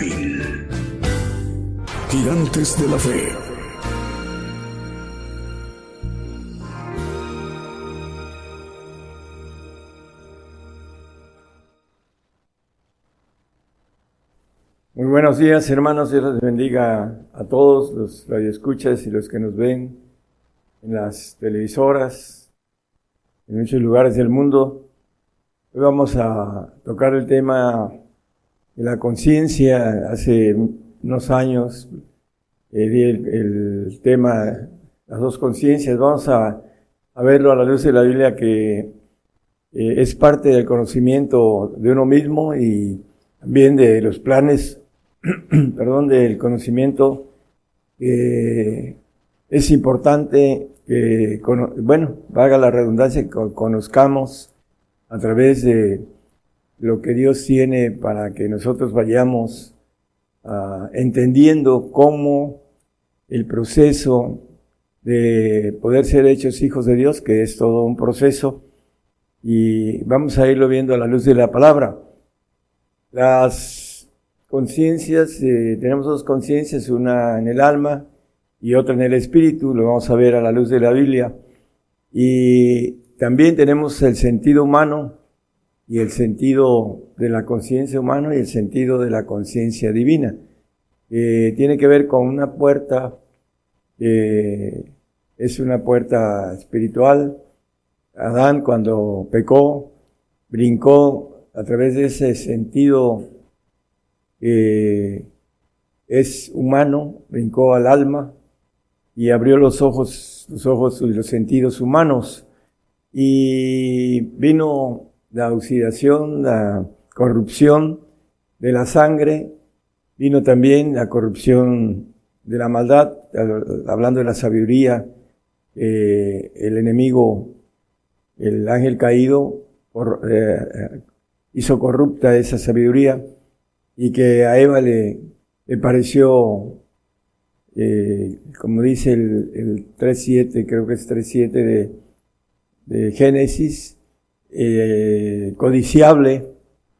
Fin. Gigantes de la Fe. Muy buenos días, hermanos. Dios les bendiga a todos los radioescuchas y los que nos ven en las televisoras, en muchos lugares del mundo. Hoy vamos a tocar el tema la conciencia. Hace unos años eh, el, tema, las dos conciencias. Vamos a, verlo a la luz de la Biblia que eh, es parte del conocimiento de uno mismo y también de los planes, perdón, del conocimiento. es importante que, bueno, valga la redundancia, que conozcamos a través de lo que Dios tiene para que nosotros vayamos ah, entendiendo cómo el proceso de poder ser hechos hijos de Dios, que es todo un proceso, y vamos a irlo viendo a la luz de la palabra. Las conciencias, eh, tenemos dos conciencias, una en el alma y otra en el espíritu, lo vamos a ver a la luz de la Biblia. Y también tenemos el sentido humano y el sentido de la conciencia humana y el sentido de la conciencia divina. Eh, tiene que ver con una puerta, eh, es una puerta espiritual. Adán cuando pecó, brincó a través de ese sentido es humano, brincó al alma y abrió los ojos los ojos y los sentidos humanos. Y vino la oxidación, la corrupción de la sangre, vino también la corrupción de la maldad, hablando de la sabiduría, eh, el enemigo, el ángel caído, eh, hizo corrupta esa sabiduría y que a Eva le, le pareció eh, como dice el, el 3.7, creo que es 3.7 de, de Génesis, eh, codiciable,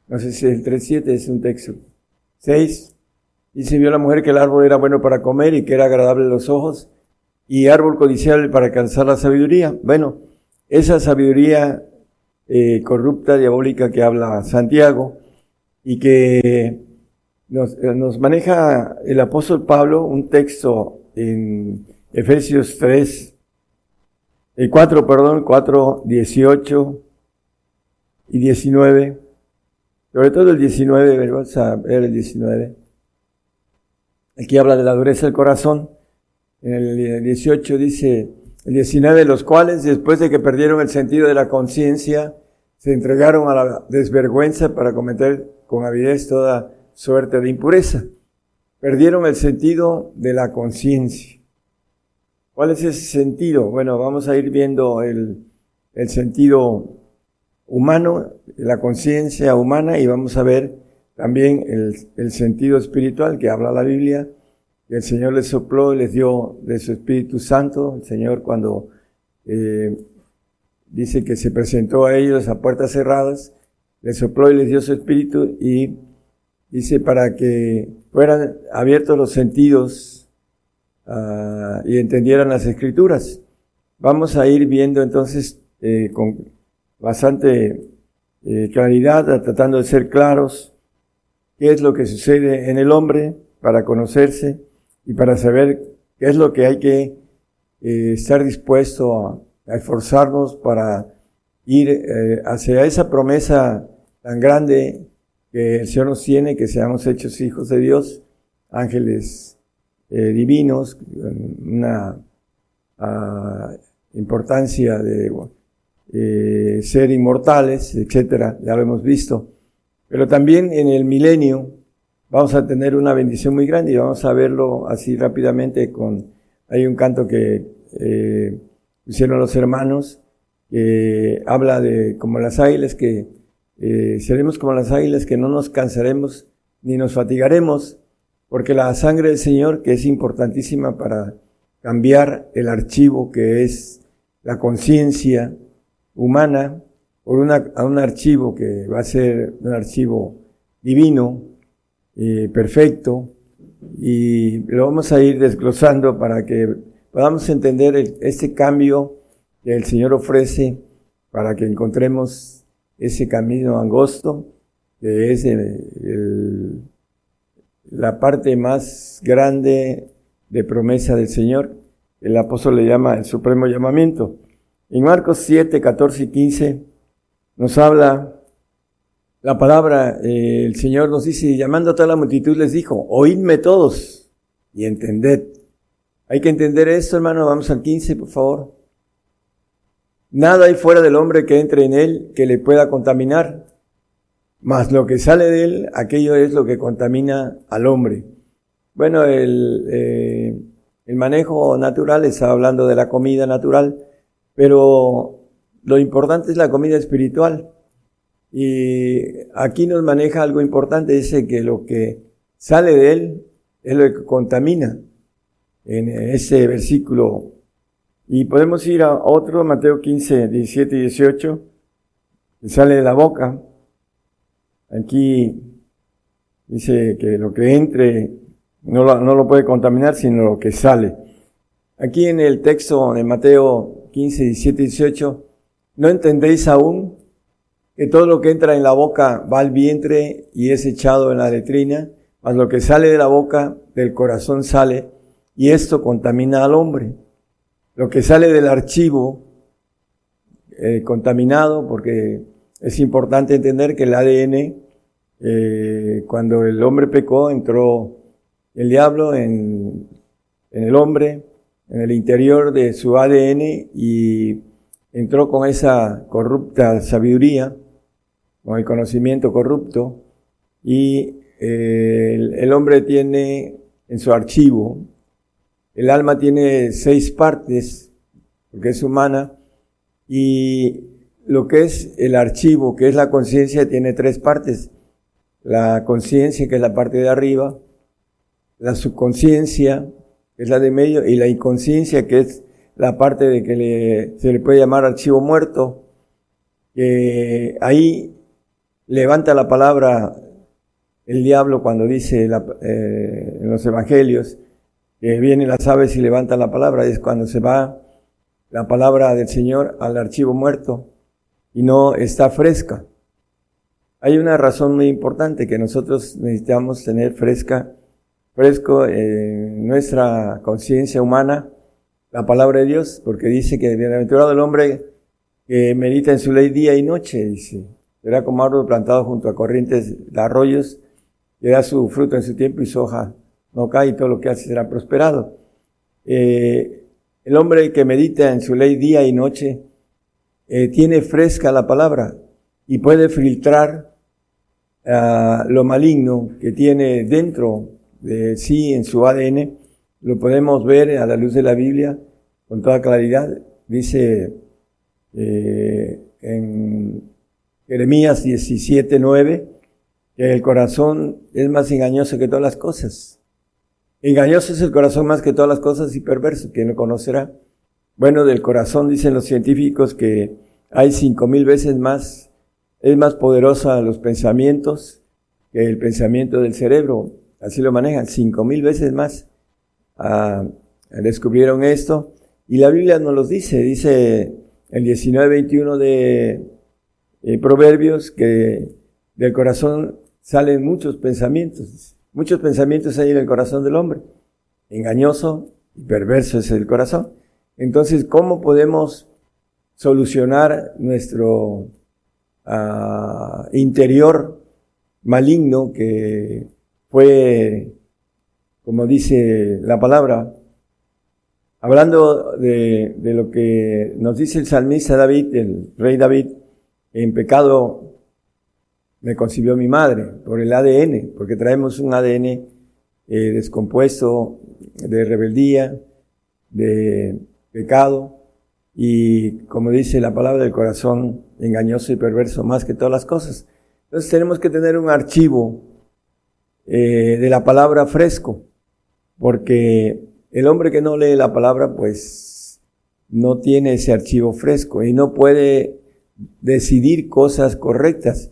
no sé si el 3.7 es un texto. 6, dice, vio la mujer que el árbol era bueno para comer y que era agradable a los ojos, y árbol codiciable para alcanzar la sabiduría. Bueno, esa sabiduría eh, corrupta, diabólica que habla Santiago, y que nos, eh, nos, maneja el apóstol Pablo un texto en Efesios 3, el 4, perdón, 4, 18 y 19. Sobre todo el 19, vamos a ver el 19. Aquí habla de la dureza del corazón. En el 18 dice, el 19, los cuales después de que perdieron el sentido de la conciencia, se entregaron a la desvergüenza para cometer con avidez toda suerte de impureza. Perdieron el sentido de la conciencia. ¿Cuál es ese sentido? Bueno, vamos a ir viendo el, el sentido humano, la conciencia humana y vamos a ver también el, el, sentido espiritual que habla la Biblia. El Señor les sopló y les dio de su Espíritu Santo. El Señor cuando eh, dice que se presentó a ellos a puertas cerradas, les sopló y les dio su Espíritu y dice, para que fueran abiertos los sentidos uh, y entendieran las escrituras. Vamos a ir viendo entonces eh, con bastante eh, claridad, tratando de ser claros, qué es lo que sucede en el hombre para conocerse y para saber qué es lo que hay que eh, estar dispuesto a, esforzarnos para ir eh, hacia esa promesa tan grande que el Señor nos tiene, que seamos hechos hijos de Dios, ángeles divinos, una ah, importancia de eh, ser inmortales, etcétera, ya lo hemos visto. Pero también en el milenio vamos a tener una bendición muy grande y vamos a verlo así rápidamente con, hay un canto que eh, hicieron los hermanos, que habla de como las águilas, que eh, seremos como las águilas, que no nos cansaremos ni nos fatigaremos, porque la sangre del Señor, que es importantísima para cambiar el archivo que es la conciencia humana, a un archivo que va a ser un archivo divino, eh, perfecto, y lo vamos a ir desglosando para que podamos entender este cambio que el Señor ofrece para que encontremos ese camino angosto, que es la parte más grande de promesa del Señor. El apóstol le llama el supremo llamamiento. En Marcos 7, 14 y 15 nos habla la palabra, eh, el Señor nos dice, llamando a toda la multitud les dijo, oídme todos y entended. Hay que entender esto, hermano. Vamos al 15, por favor. Nada hay fuera del hombre que entre en él que le pueda contaminar, mas lo que sale de él, aquello es lo que contamina al hombre. Bueno, el, eh, el manejo natural está hablando de la comida natural, pero lo importante es la comida espiritual. Y aquí nos maneja algo importante, dice que lo que sale de él es lo que contamina en ese versículo. Y podemos ir a otro, Mateo 15, 17 y 18, que sale de la boca. Aquí dice que lo que entre no lo, no lo puede contaminar, sino lo que sale. Aquí en el texto de Mateo 15, 17 y 18, ¿no entendéis aún que todo lo que entra en la boca va al vientre y es echado en la letrina? Mas lo que sale de la boca, del corazón sale, y esto contamina al hombre. Lo que sale del archivo eh, contaminado, porque es importante entender que el ADN, eh, cuando el hombre pecó, entró el diablo en, en el hombre, en el interior de su ADN y entró con esa corrupta sabiduría, con el conocimiento corrupto, y eh, el, hombre tiene en su archivo, el alma tiene seis partes, porque es humana, y lo que es el archivo, que es la conciencia, tiene tres partes. La conciencia, que es la parte de arriba, la subconsciencia, que es la de medio, y la inconsciencia, que es la parte de que se le puede llamar archivo muerto, que ahí levanta la palabra el diablo cuando dice eh, en los evangelios que vienen las aves y levantan la palabra, es cuando se va la palabra del Señor al archivo muerto y no está fresca. Hay una razón muy importante que nosotros necesitamos tener fresca fresco en nuestra conciencia humana la palabra de Dios, porque dice que bienaventurado el hombre que medita en su ley día y noche, dice. Será como árbol plantado junto a corrientes de arroyos, que da su fruto en su tiempo y su hoja no cae y todo lo que hace será prosperado. Eh, el hombre que medita en su ley día y noche eh, tiene fresca la palabra y puede filtrar uh, lo maligno que tiene dentro de sí en su ADN, lo podemos ver a la luz de la Biblia con toda claridad. Dice eh, en Jeremías 17, 9, que el corazón es más engañoso que todas las cosas. Engañoso es el corazón más que todas las cosas y perverso, ¿quién lo conocerá? Bueno, del corazón dicen los científicos que hay cinco mil veces más, es más poderosa los pensamientos que el pensamiento del cerebro así lo manejan, cinco mil veces más. Ah, descubrieron esto y la Biblia nos los dice, dice el 19-21 de eh, Proverbios que del corazón salen muchos pensamientos. muchos pensamientos hay en el corazón del hombre. Engañoso y perverso es el corazón. Entonces, ¿cómo podemos solucionar nuestro ah, interior maligno que fue, como dice la palabra, hablando de, de lo que nos dice el salmista David, el rey David, en pecado me concibió mi madre, por el ADN, porque traemos un ADN eh, descompuesto de rebeldía, de pecado, y como dice la palabra del corazón, engañoso y perverso más que todas las cosas. Entonces tenemos que tener un archivo eh, de la palabra fresco, porque el hombre que no lee la palabra, pues no tiene ese archivo fresco y no puede decidir cosas correctas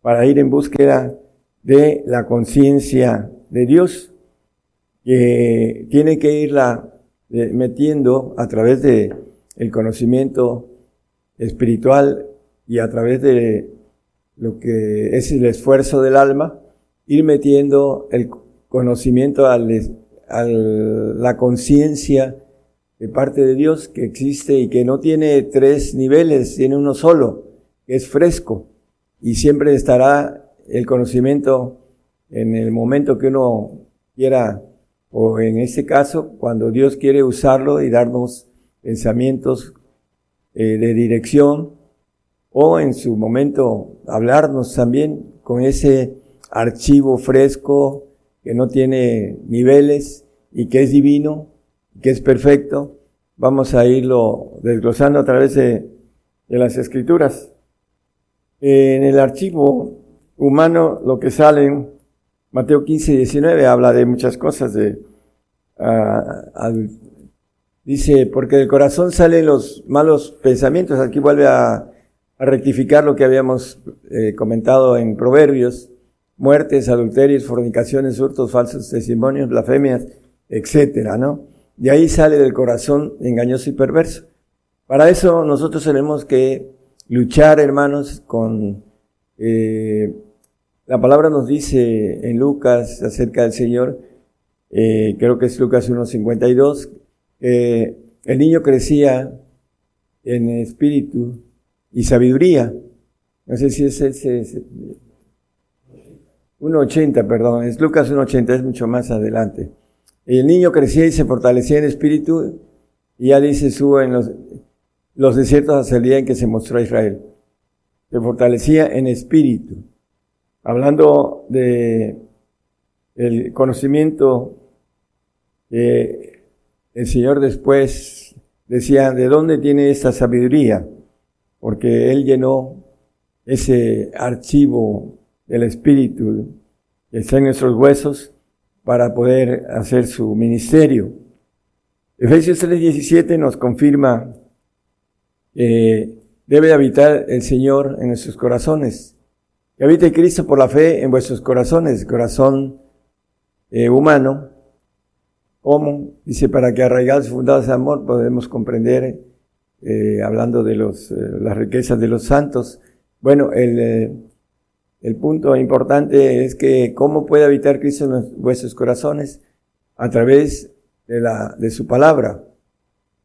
para ir en búsqueda de la conciencia de Dios, que tiene que irla eh, metiendo a través de el conocimiento espiritual y a través de lo que es el esfuerzo del alma, ir metiendo el conocimiento a la conciencia de parte de Dios que existe y que no tiene tres niveles, tiene uno solo, que es fresco, y siempre estará el conocimiento en el momento que uno quiera, o en este caso, cuando Dios quiere usarlo y darnos pensamientos eh, de dirección, o en su momento hablarnos también con ese archivo fresco que no tiene niveles y que es divino que es perfecto, vamos a irlo desglosando a través de, las escrituras. En el archivo humano, lo que sale Mateo 15 y 19 habla de muchas cosas, de, dice, porque del corazón salen los malos pensamientos, aquí vuelve a, rectificar lo que habíamos eh, comentado en Proverbios, muertes, adulterios, fornicaciones, hurtos, falsos testimonios, blasfemias, etcétera, ¿no? De ahí sale del corazón engañoso y perverso. Para eso nosotros tenemos que luchar, hermanos, con... Eh, la palabra nos dice en Lucas acerca del Señor, eh, creo que es Lucas 1.52, que el niño crecía en espíritu y sabiduría. No sé si es ese... 1.80, perdón, es Lucas 1.80, es mucho más adelante. El niño crecía y se fortalecía en espíritu, y ya dice su en los, desiertos hasta el día en que se mostró a Israel. Se fortalecía en espíritu. Hablando de el conocimiento que el Señor después decía, ¿de dónde tiene esta sabiduría? Porque Él llenó ese archivo del Espíritu que está en nuestros huesos para poder hacer su ministerio. Efesios 3:17 nos confirma que debe habitar el Señor en nuestros corazones. Que habite Cristo por la fe en vuestros corazones, corazón eh, humano. ¿Cómo? Dice, para que arraigados y fundados de amor podemos comprender, eh, hablando de los, eh, las riquezas de los santos. Bueno, el, el punto importante es que cómo puede habitar Cristo en vuestros corazones a través de, la, de su palabra.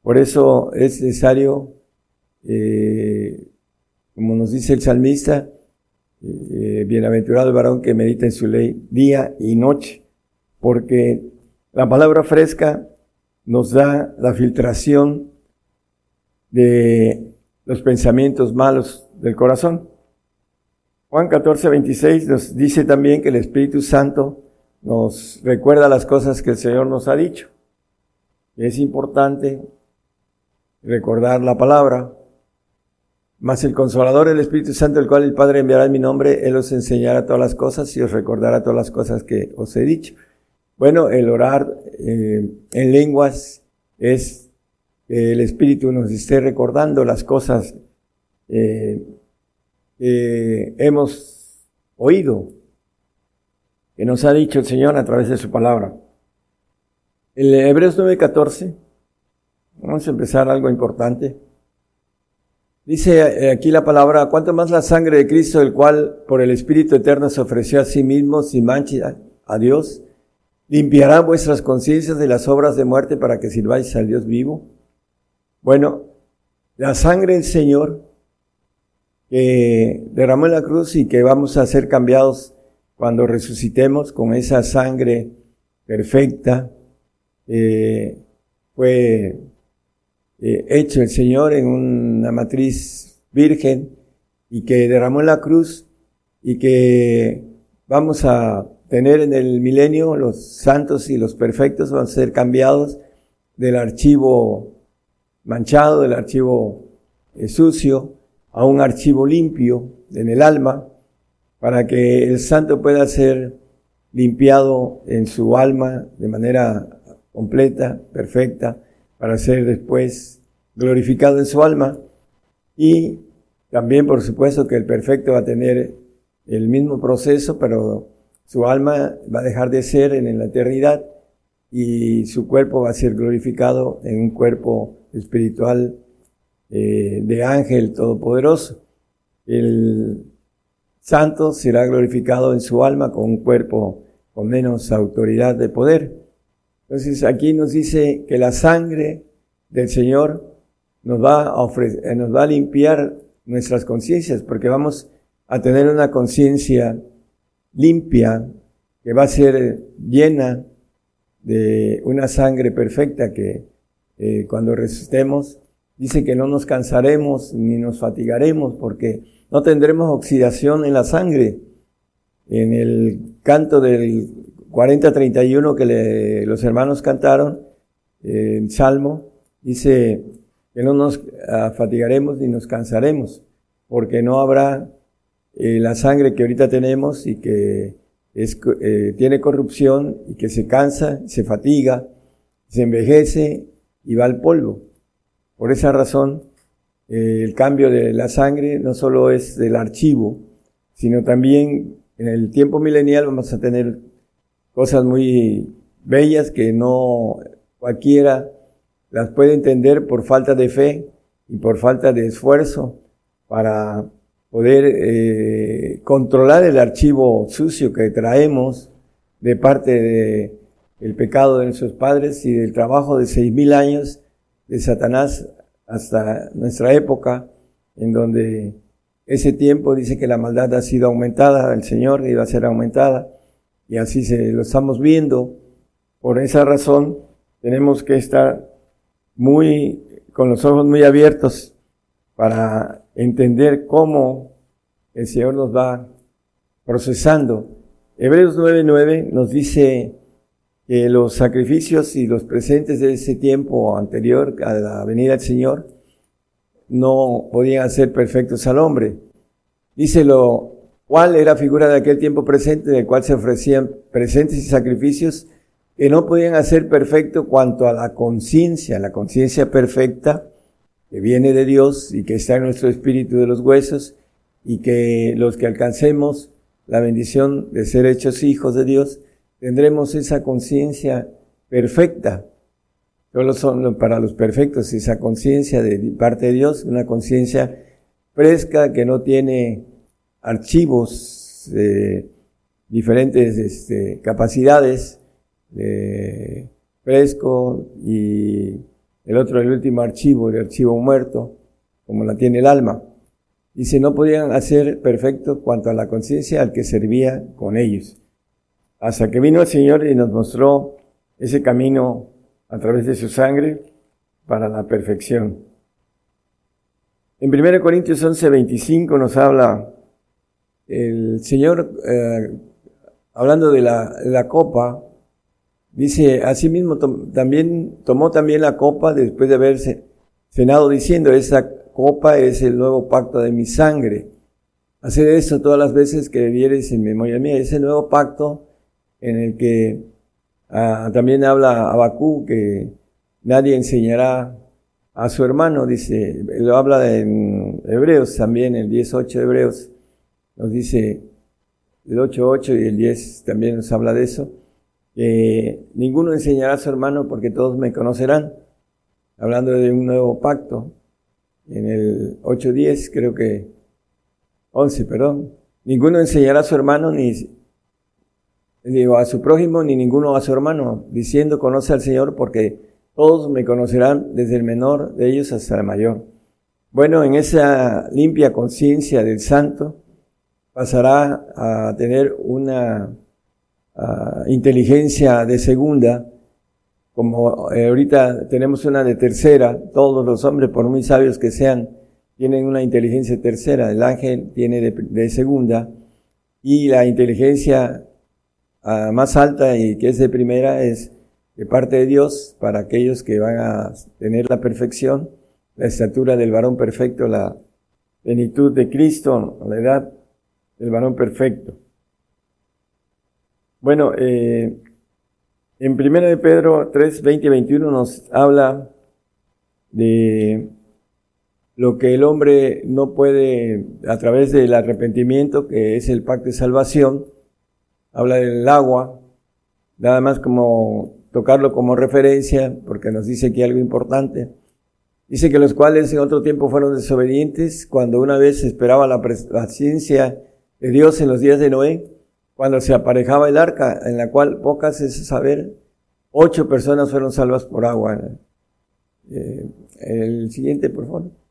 Por eso es necesario, eh, como nos dice el salmista, eh, bienaventurado el varón que medita en su ley día y noche, porque la palabra fresca nos da la filtración de los pensamientos malos del corazón. Juan 14, 26 nos dice también que el Espíritu Santo nos recuerda las cosas que el Señor nos ha dicho. Es importante recordar la palabra. Mas el Consolador, el Espíritu Santo, el cual el Padre enviará en mi nombre, Él os enseñará todas las cosas y os recordará todas las cosas que os he dicho. Bueno, el orar eh, en lenguas es que el Espíritu nos esté recordando las cosas eh, eh, hemos oído, que nos ha dicho el Señor a través de su palabra. En Hebreos 9:14, vamos a empezar algo importante. Dice eh, aquí la palabra, cuanto más la sangre de Cristo, el cual por el Espíritu Eterno se ofreció a sí mismo sin mancha a Dios, limpiará vuestras conciencias de las obras de muerte para que sirváis al Dios vivo. Bueno, la sangre del Señor que derramó en la cruz y que vamos a ser cambiados cuando resucitemos con esa sangre perfecta, eh, fue eh, hecho el Señor en una matriz virgen y que derramó en la cruz y que vamos a tener en el milenio los santos y los perfectos van a ser cambiados del archivo manchado, del archivo eh, sucio, a un archivo limpio en el alma, para que el santo pueda ser limpiado en su alma de manera completa, perfecta, para ser después glorificado en su alma. Y también, por supuesto, que el perfecto va a tener el mismo proceso, pero su alma va a dejar de ser en la eternidad y su cuerpo va a ser glorificado en un cuerpo espiritual eh, de ángel todopoderoso. El santo será glorificado en su alma con un cuerpo con menos autoridad de poder. Entonces aquí nos dice que la sangre del Señor nos va a ofrecer, eh, nos va a limpiar nuestras conciencias, porque vamos a tener una conciencia limpia, que va a ser llena de una sangre perfecta que eh, cuando resistemos, dice que no nos cansaremos ni nos fatigaremos porque no tendremos oxidación en la sangre. En el canto del 40-31 que los hermanos cantaron, eh, en Salmo, dice que no nos ah, fatigaremos ni nos cansaremos, porque no habrá eh, la sangre que ahorita tenemos y que es, eh, tiene corrupción y que se cansa, se fatiga, se envejece y va al polvo. Por esa razón, eh, el cambio de la sangre no solo es del archivo, sino también en el tiempo milenial vamos a tener cosas muy bellas que no cualquiera las puede entender por falta de fe y por falta de esfuerzo para poder eh, controlar el archivo sucio que traemos de parte de el pecado de nuestros padres y del trabajo de seis mil años de Satanás hasta nuestra época, en donde ese tiempo dice que la maldad ha sido aumentada, el Señor iba a ser aumentada, y así se lo estamos viendo. Por esa razón tenemos que estar muy, con los ojos muy abiertos para entender cómo el Señor nos va procesando. Hebreos 9:9 nos dice que los sacrificios y los presentes de ese tiempo anterior a la venida del Señor no podían ser perfectos al hombre. Dice lo cual era figura de aquel tiempo presente en el cual se ofrecían presentes y sacrificios que no podían hacer perfecto cuanto a la conciencia, la conciencia perfecta que viene de Dios y que está en nuestro espíritu de los huesos y que los que alcancemos la bendición de ser hechos hijos de Dios, tendremos esa conciencia perfecta. Solo son para los perfectos esa conciencia de parte de Dios, una conciencia fresca que no tiene archivos de diferentes este, capacidades, de fresco y el otro, el último archivo, el archivo muerto, como la tiene el alma. Dice, no podían hacer perfecto cuanto a la conciencia al que servía con ellos. Hasta que vino el Señor y nos mostró ese camino a través de su sangre para la perfección. En 1 Corintios 11, 25 nos habla el Señor, eh, hablando de la, la copa, Dice, asimismo también tomó también la copa después de haberse cenado diciendo, esa copa es el nuevo pacto de mi sangre. Hacer eso todas las veces que vieres en memoria mía, ese nuevo pacto en el que ah, también habla Abacú que nadie enseñará a su hermano, dice, lo habla en Hebreos también, el 18 de Hebreos, nos dice el 8.8 y el 10 también nos habla de eso que ninguno enseñará a su hermano porque todos me conocerán, hablando de un nuevo pacto, en el 8.10 creo que, 11, perdón, ninguno enseñará a su hermano ni, digo, a su prójimo ni ninguno a su hermano, diciendo, conoce al Señor porque todos me conocerán desde el menor de ellos hasta el mayor. Bueno, en esa limpia conciencia del santo pasará a tener una inteligencia de segunda, como eh, ahorita tenemos una de tercera, todos los hombres, por muy sabios que sean, tienen una inteligencia tercera, el ángel tiene de, segunda, y la inteligencia ah, más alta y que es de primera es de parte de Dios para aquellos que van a tener la perfección, la estatura del varón perfecto, la plenitud de Cristo, la edad del varón perfecto. Bueno, eh, en 1 de Pedro 3, 20 y 21 nos habla de lo que el hombre no puede, a través del arrepentimiento, que es el pacto de salvación, habla del agua, nada más como tocarlo como referencia, porque nos dice hay algo importante. Dice que los cuales en otro tiempo fueron desobedientes, cuando una vez esperaba la paciencia de Dios en los días de Noé, cuando se aparejaba el arca, en la cual pocas es saber, ocho personas fueron salvas por agua. Eh, el siguiente, por favor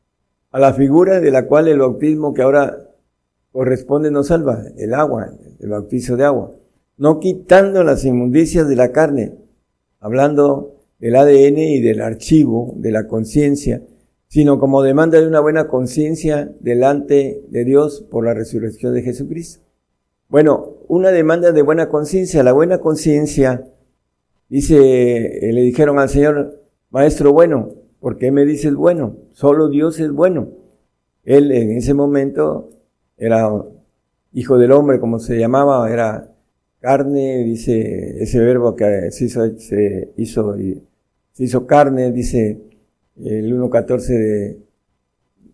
a la figura de la cual el bautismo que ahora corresponde nos salva, el agua, el bautizo de agua, no quitando las inmundicias de la carne, hablando del ADN y del archivo de la conciencia, sino como demanda de una buena conciencia delante de Dios por la resurrección de Jesucristo. Bueno, una demanda de buena conciencia. La buena conciencia, dice, eh, le dijeron al Señor, Maestro bueno, ¿Por qué me dices bueno? Solo Dios es bueno. Él en ese momento era hijo del hombre, como se llamaba, era carne, dice ese verbo que se hizo, se hizo, se hizo carne, dice el 1.14 de,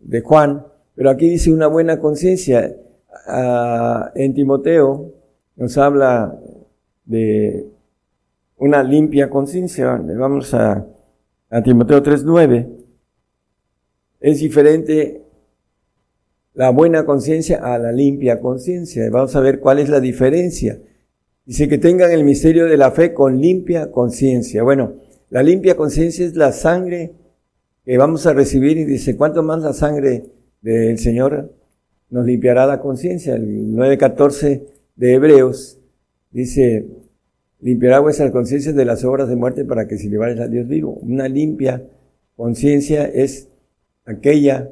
de Juan. Pero aquí dice una buena conciencia. Ah, en Timoteo nos habla de una limpia conciencia. Vamos a a Timoteo 3.9, es diferente la buena conciencia a la limpia conciencia. Vamos a ver cuál es la diferencia. Dice que tengan el misterio de la fe con limpia conciencia. Bueno, la limpia conciencia es la sangre que vamos a recibir y dice, ¿cuánto más la sangre del Señor nos limpiará la conciencia? El 9.14 de Hebreos dice, limpiará vuestras conciencias de las obras de muerte para que se lleváis a Dios vivo. Una limpia conciencia es aquella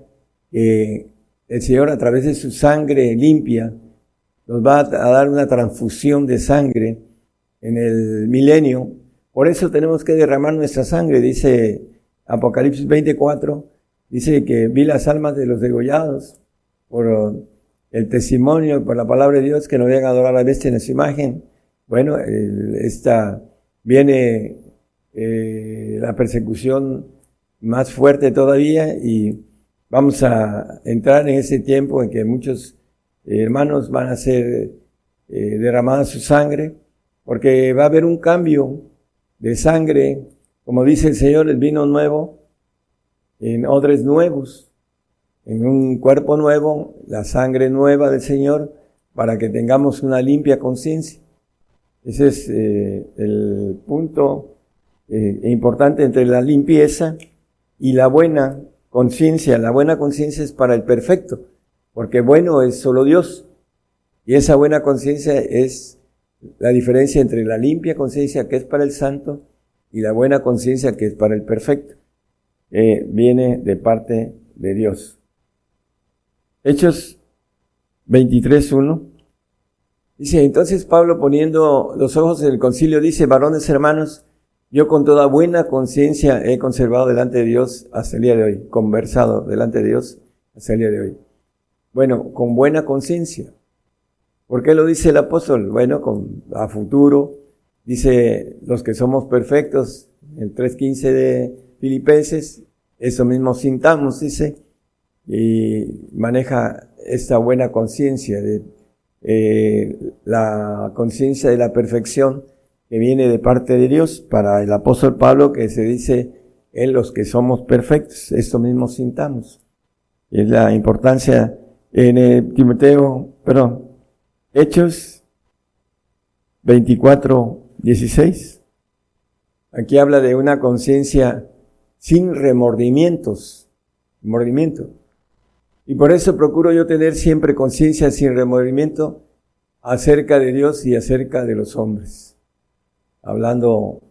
que el Señor a través de su sangre limpia nos va a dar una transfusión de sangre en el milenio. Por eso tenemos que derramar nuestra sangre, dice Apocalipsis 24, dice que vi las almas de los degollados por el testimonio, por la palabra de Dios, que no habían adorado a la bestia en su imagen bueno, esta viene eh, la persecución más fuerte todavía y vamos a entrar en ese tiempo en que muchos hermanos van a ser eh, derramada su sangre, porque va a haber un cambio de sangre, como dice el Señor, el vino nuevo, en odres nuevos, en un cuerpo nuevo, la sangre nueva del Señor, para que tengamos una limpia conciencia. Ese es eh, el punto eh, importante entre la limpieza y la buena conciencia. La buena conciencia es para el perfecto, porque bueno es solo Dios. Y esa buena conciencia es la diferencia entre la limpia conciencia que es para el santo y la buena conciencia que es para el perfecto. Eh, viene de parte de Dios. Hechos 23.1 Dice, entonces Pablo poniendo los ojos en el concilio dice, varones hermanos, yo con toda buena conciencia he conservado delante de Dios hasta el día de hoy, conversado delante de Dios hasta el día de hoy. Bueno, con buena conciencia. ¿Por qué lo dice el apóstol? Bueno, con, a futuro, dice los que somos perfectos, el 3.15 de Filipenses, eso mismo sintamos, dice, y maneja esta buena conciencia de eh, la conciencia de la perfección que viene de parte de Dios para el apóstol Pablo que se dice en los que somos perfectos, esto mismo sintamos. Es la importancia en el Timoteo, perdón, Hechos 24, 16. Aquí habla de una conciencia sin remordimientos. Remordimiento. Y por eso procuro yo tener siempre conciencia sin remordimiento acerca de Dios y acerca de los hombres. Hablando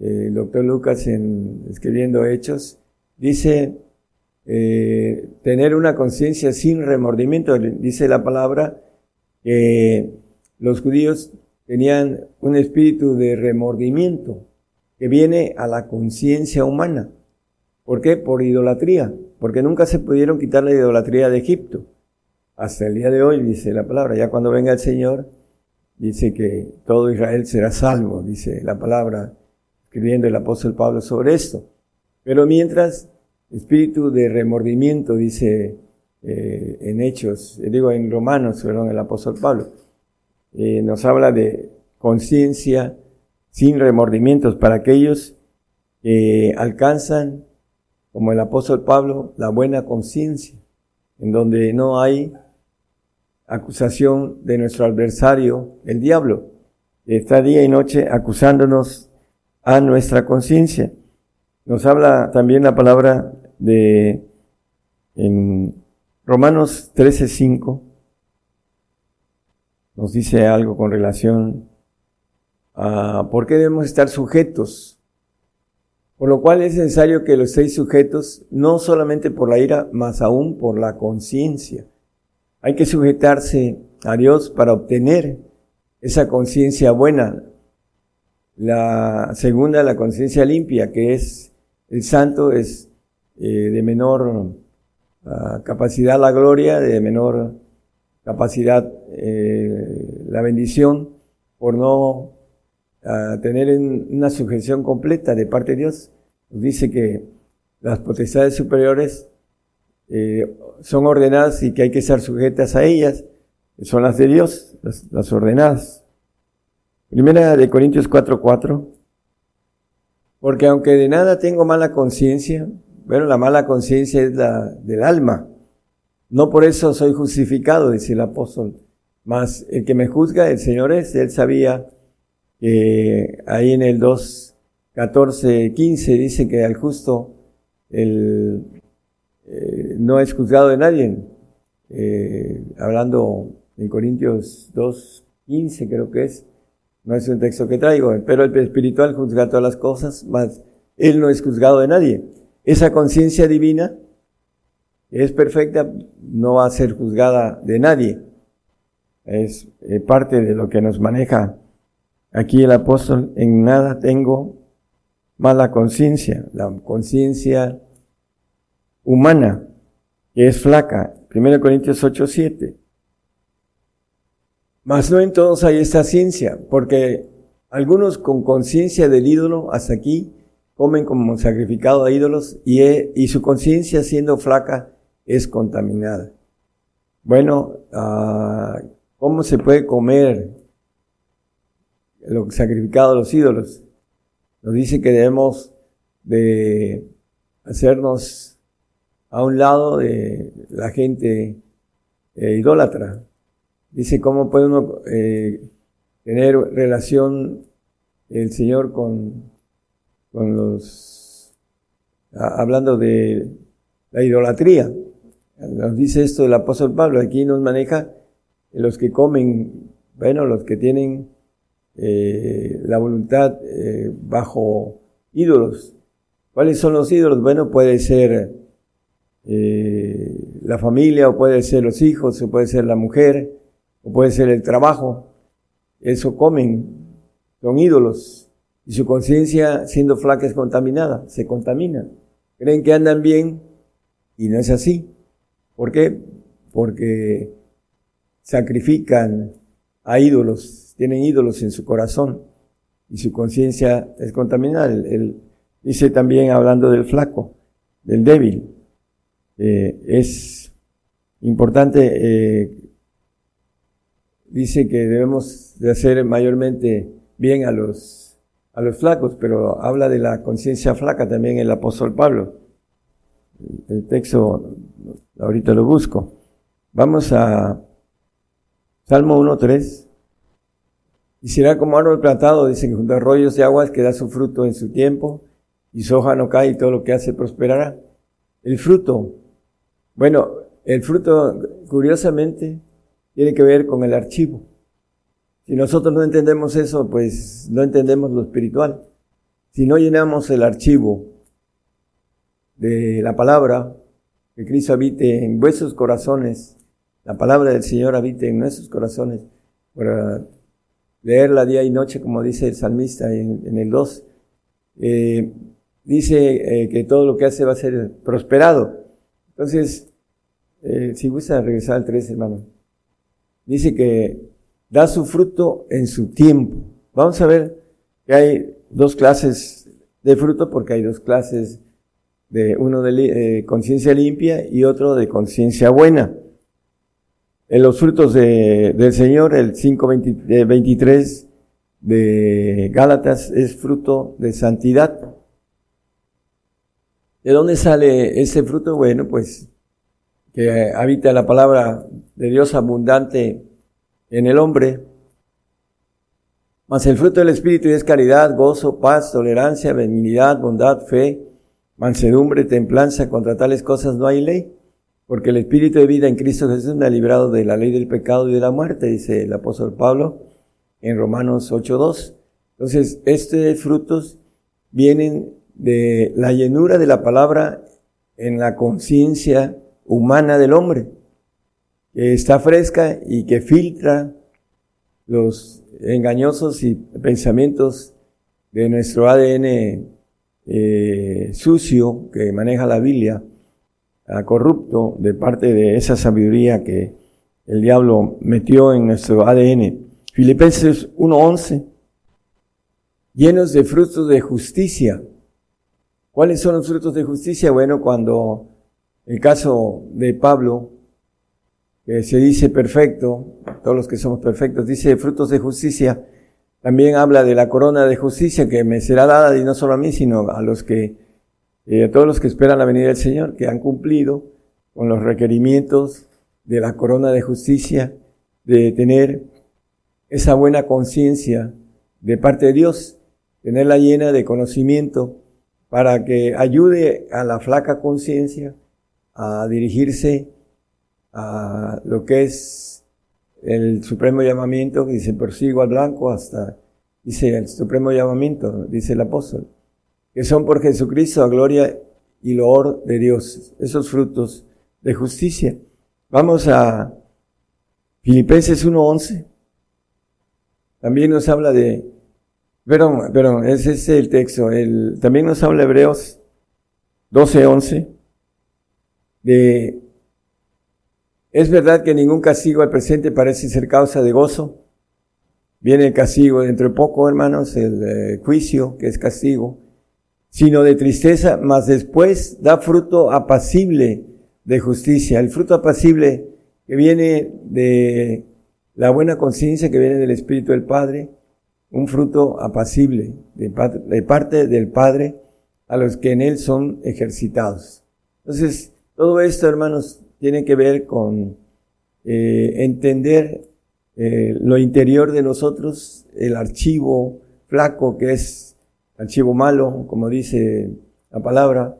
eh, el doctor Lucas en escribiendo Hechos, dice eh, tener una conciencia sin remordimiento, dice la palabra que los judíos tenían un espíritu de remordimiento que viene a la conciencia humana. ¿Por qué? Por idolatría, porque nunca se pudieron quitar la idolatría de Egipto. Hasta el día de hoy, dice la palabra, ya cuando venga el Señor, dice que todo Israel será salvo, dice la palabra, escribiendo el apóstol Pablo sobre esto. Pero mientras, espíritu de remordimiento, dice eh, en Hechos, eh, digo en Romanos, perdón, el apóstol Pablo, eh, nos habla de conciencia sin remordimientos para aquellos que alcanzan, como el apóstol Pablo, la buena conciencia, en donde no hay acusación de nuestro adversario, el diablo, está día y noche acusándonos a nuestra conciencia. Nos habla también la palabra de en Romanos 13:5 nos dice algo con relación a por qué debemos estar sujetos. Por lo cual es necesario que los seis sujetos, no solamente por la ira, más aún por la conciencia. Hay que sujetarse a Dios para obtener esa conciencia buena. La segunda, la conciencia limpia, que es el santo, es eh, de menor ah, capacidad la gloria, de menor capacidad eh, la bendición por no ah, tener una sujeción completa de parte de Dios. Dice que las potestades superiores eh, son ordenadas y que hay que estar sujetas a ellas, son las de Dios, las, ordenadas. Primera de Corintios 4:4, porque aunque de nada tengo mala conciencia, bueno, la mala conciencia es la del alma, no por eso soy justificado, dice el apóstol, mas el que me juzga, el Señor es, él sabía que ahí en el 2, 14, 15 dice que al justo el, eh, no es juzgado de nadie. Eh, hablando en Corintios 2, 15 creo que es, no es un texto que traigo, pero el espiritual juzga todas las cosas, mas él no es juzgado de nadie. Esa conciencia divina es perfecta, no va a ser juzgada de nadie. Es eh, parte de lo que nos maneja aquí el apóstol. En nada tengo mala conciencia, la conciencia humana, que es flaca. 1 Corintios 8, 7. Mas no en todos hay esta ciencia, porque algunos con conciencia del ídolo hasta aquí comen como sacrificado a ídolos y, y su conciencia siendo flaca es contaminada. Bueno, ah, ¿cómo se puede comer lo sacrificado a los ídolos? Nos dice que debemos de hacernos a un lado de la gente eh, idólatra. Dice, ¿cómo puede uno eh, tener relación el Señor con, con los, hablando de la idolatría? Nos dice esto el apóstol Pablo, aquí nos maneja los que comen, bueno, los que tienen eh, la voluntad bajo ídolos. ¿Cuáles son los ídolos? Bueno, puede ser eh, la familia, o puede ser los hijos, o puede ser la mujer, o puede ser el trabajo. Eso comen, son ídolos. Y su conciencia, siendo flaca, es contaminada, se contamina. Creen que andan bien y no es así. ¿Por qué? Porque sacrifican a ídolos, tienen ídolos en su corazón y su conciencia es contaminada. Él, dice también hablando del flaco, del débil. Eh, es importante, eh, dice que debemos de hacer mayormente bien a los, a los flacos, pero habla de la conciencia flaca también el apóstol Pablo. El texto, ahorita lo busco. Vamos a Salmo 1.3. Y será como árbol plantado, dicen, junto a arroyos de aguas que da su fruto en su tiempo, y su hoja no cae y todo lo que hace prosperará. El fruto, bueno, el fruto, curiosamente, tiene que ver con el archivo. Si nosotros no entendemos eso, pues no entendemos lo espiritual. Si no llenamos el archivo de la palabra, que Cristo habite en vuestros corazones, la palabra del Señor habite en nuestros corazones, para leerla día y noche, como dice el salmista en, el 2, eh, dice eh, que todo lo que hace va a ser prosperado. Entonces, eh, si gusta regresar al 3, hermano, dice que da su fruto en su tiempo. Vamos a ver que hay dos clases de fruto porque hay dos clases de uno de conciencia limpia y otro de conciencia buena. En los frutos del Señor, el 5.23 de Gálatas es fruto de santidad. ¿De dónde sale ese fruto? Bueno, pues que habita la palabra de Dios abundante en el hombre. Mas el fruto del Espíritu es caridad, gozo, paz, tolerancia, benignidad, bondad, fe, mansedumbre, templanza. Contra tales cosas no hay ley, porque el Espíritu de vida en Cristo Jesús me ha librado de la ley del pecado y de la muerte, dice el apóstol Pablo en Romanos 8.2. Entonces, estos frutos vienen de la llenura de la palabra en la conciencia humana del hombre que está fresca y que filtra los engañosos y pensamientos de nuestro ADN eh, sucio que maneja la Biblia, corrupto de parte de esa sabiduría que el diablo metió en nuestro ADN. Filipenses 1.11, llenos de frutos de justicia. ¿Cuáles son los frutos de justicia? Bueno, cuando el caso de Pablo, que se dice perfecto, todos los que somos perfectos, dice frutos de justicia, también habla de la corona de justicia que me será dada y no solo a mí, sino a los que, eh, a todos los que esperan la venida del Señor, que han cumplido con los requerimientos de la corona de justicia, de tener esa buena conciencia de parte de Dios, tenerla llena de conocimiento para que ayude a la flaca conciencia a dirigirse a lo que es el supremo llamamiento, que dice, persigo al blanco hasta, dice, el supremo llamamiento, dice el apóstol, que son por Jesucristo a gloria y loor de Dios, esos frutos de justicia. Vamos a Filipenses 1.11. También nos habla de, perdón, perdón, ese es el texto, el, también nos habla Hebreos 12.11 de es verdad que ningún castigo al presente parece ser causa de gozo. Viene el castigo dentro de poco, hermanos, el eh, juicio, que es castigo, sino de tristeza, mas después da fruto apacible de justicia. El fruto apacible que viene de la buena conciencia que viene del Espíritu del Padre, un fruto apacible de, de parte del Padre a los que en Él son ejercitados. Entonces, todo esto, hermanos, tiene que ver con eh, entender eh, lo interior de nosotros, el archivo flaco que es archivo malo, como dice la palabra,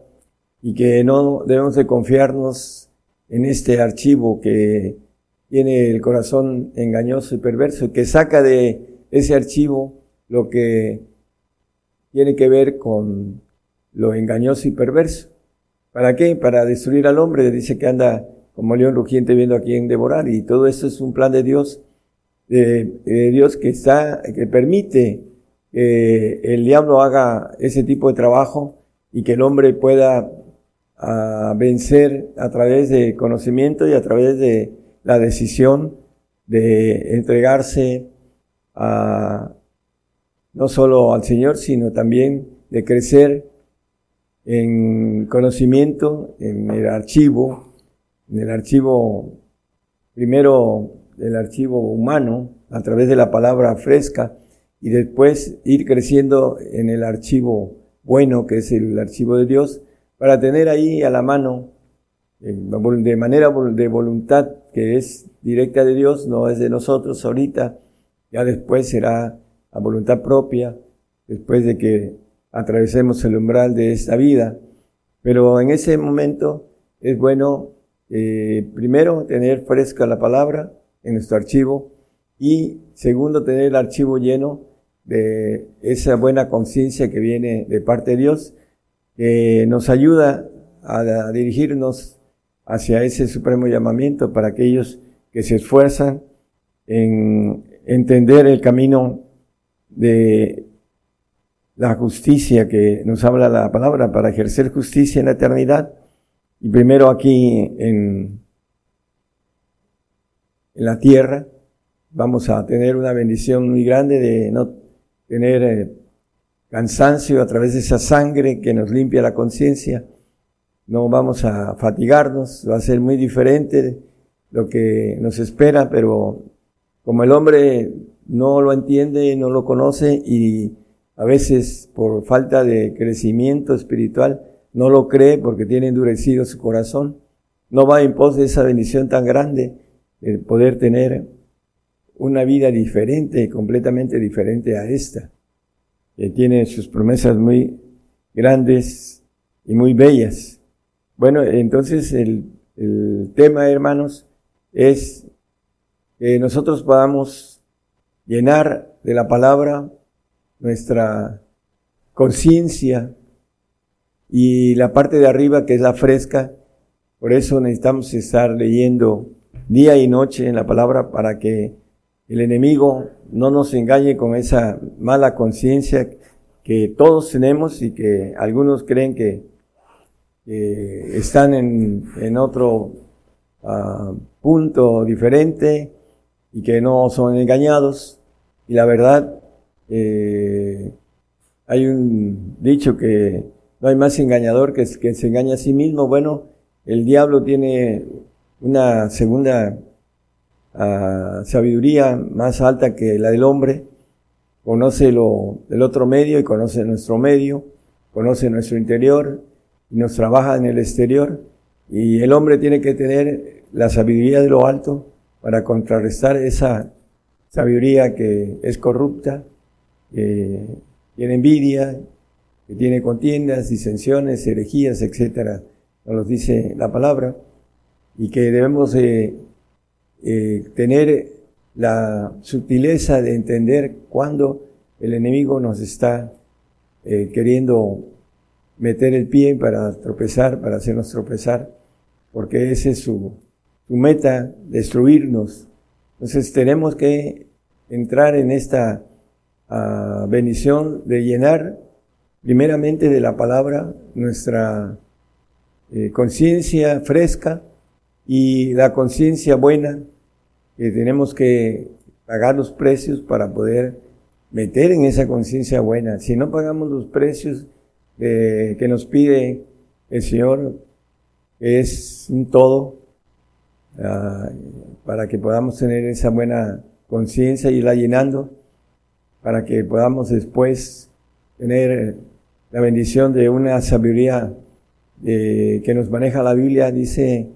y que no debemos de confiarnos en este archivo que tiene el corazón engañoso y perverso, que saca de ese archivo lo que tiene que ver con lo engañoso y perverso. ¿Para qué? Para destruir al hombre. Dice que anda como león rugiente viendo a quién devorar. Y todo esto es un plan de Dios, de, Dios que está, que permite que el diablo haga ese tipo de trabajo y que el hombre pueda ah, vencer a través de conocimiento y a través de la decisión de entregarse a, no solo al Señor, sino también de crecer en conocimiento, en el archivo, en el archivo, primero el archivo humano, a través de la palabra fresca, y después ir creciendo en el archivo bueno, que es el archivo de Dios, para tener ahí a la mano, de manera de voluntad que es directa de Dios, no es de nosotros ahorita, Ya después será a voluntad propia, después de que atravesemos el umbral de esta vida. Pero en ese momento es bueno, eh, primero, tener fresca la palabra en nuestro archivo y segundo, tener el archivo lleno de esa buena conciencia que viene de parte de Dios, que nos ayuda a dirigirnos hacia ese supremo llamamiento para aquellos que se esfuerzan en entender el camino de la justicia que nos habla la palabra para ejercer justicia en la eternidad. Y primero aquí en, en la tierra vamos a tener una bendición muy grande de no tener eh, cansancio a través de esa sangre que nos limpia la conciencia. No vamos a fatigarnos, va a ser muy diferente lo que nos espera, pero como el hombre no lo entiende, no lo conoce y a veces por falta de crecimiento espiritual no lo cree porque tiene endurecido su corazón, no va en pos de esa bendición tan grande de poder tener una vida diferente, completamente diferente a esta, que tiene sus promesas muy grandes y muy bellas. Bueno, entonces el, el tema, hermanos, es que nosotros podamos llenar de la palabra nuestra conciencia y la parte de arriba que es la fresca. Por eso necesitamos estar leyendo día y noche en la palabra para que el enemigo no nos engañe con esa mala conciencia que todos tenemos y que algunos creen que, están en, en otro uh, punto diferente y que no son engañados. Y la verdad, eh, hay un dicho que no hay más engañador que, que se engaña a sí mismo. Bueno, el diablo tiene una segunda uh, sabiduría más alta que la del hombre. Conoce lo del otro medio y conoce nuestro medio, conoce nuestro interior y nos trabaja en el exterior. Y el hombre tiene que tener la sabiduría de lo alto para contrarrestar esa sabiduría que es corrupta, que tiene envidia, que tiene contiendas, disensiones, herejías, etcétera, nos dice la palabra, y que debemos eh, tener la sutileza de entender cuando el enemigo nos está eh, queriendo meter el pie para tropezar, para hacernos tropezar, porque ese es su, su meta, destruirnos. Entonces tenemos que entrar en esta bendición de llenar primeramente de la palabra nuestra eh, conciencia fresca y la conciencia buena, que tenemos que pagar los precios para poder meter en esa conciencia buena. Si no pagamos los precios que nos pide el Señor, es un todo, uh, para que podamos tener esa buena conciencia y irla llenando, para que podamos después tener la bendición de una sabiduría eh, que nos maneja la Biblia, dice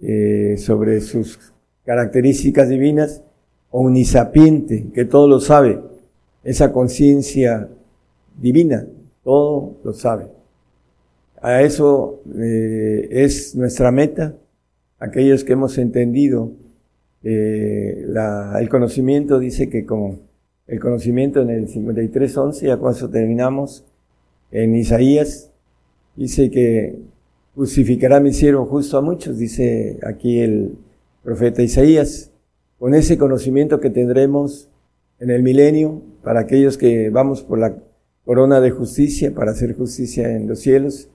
eh, sobre sus características divinas, omnisapiente, que todo lo sabe, esa conciencia divina, todo lo sabe. A eso eh, es nuestra meta, aquellos que hemos entendido el conocimiento, dice que con el conocimiento en el 53.11, ya con eso terminamos, en Isaías, dice que justificará mi siervo justo a muchos, dice aquí el profeta Isaías, con ese conocimiento que tendremos en el milenio, para aquellos que vamos por la corona de justicia, para hacer justicia en los cielos,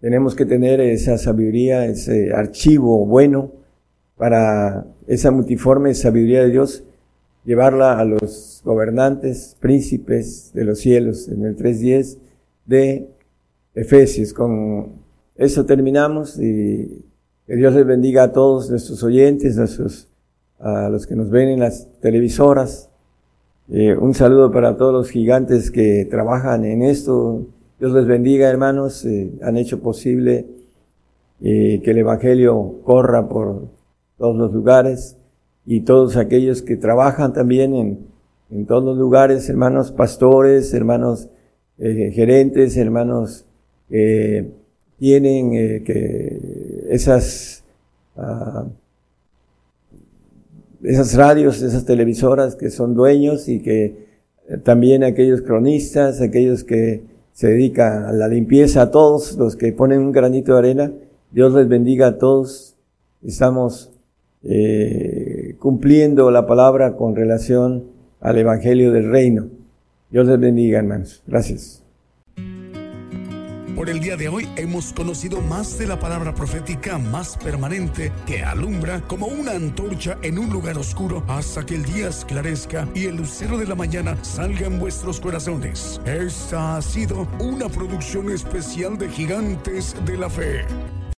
tenemos que tener esa sabiduría, ese archivo bueno para esa multiforme sabiduría de Dios, llevarla a los gobernantes, príncipes de los cielos, en el 3.10 de Efesios. Con eso terminamos y que Dios les bendiga a todos nuestros oyentes, nuestros, a los que nos ven en las televisoras. Eh, un saludo para todos los gigantes que trabajan en esto, Dios les bendiga, hermanos. Eh, han hecho posible eh, que el Evangelio corra por todos los lugares y todos aquellos que trabajan también en en todos los lugares, hermanos pastores, hermanos eh, gerentes, hermanos eh, tienen eh, que esas ah, esas radios, esas televisoras que son dueños y que también aquellos cronistas, aquellos que se dedican a la limpieza, a todos los que ponen un granito de arena, Dios les bendiga a todos. Estamos eh, cumpliendo la palabra con relación al Evangelio del Reino. Dios les bendiga, hermanos. Gracias. Por el día de hoy hemos conocido más de la palabra profética más permanente que alumbra como una antorcha en un lugar oscuro hasta que el día esclarezca y el lucero de la mañana salga en vuestros corazones. Esta ha sido una producción especial de Gigantes de la Fe.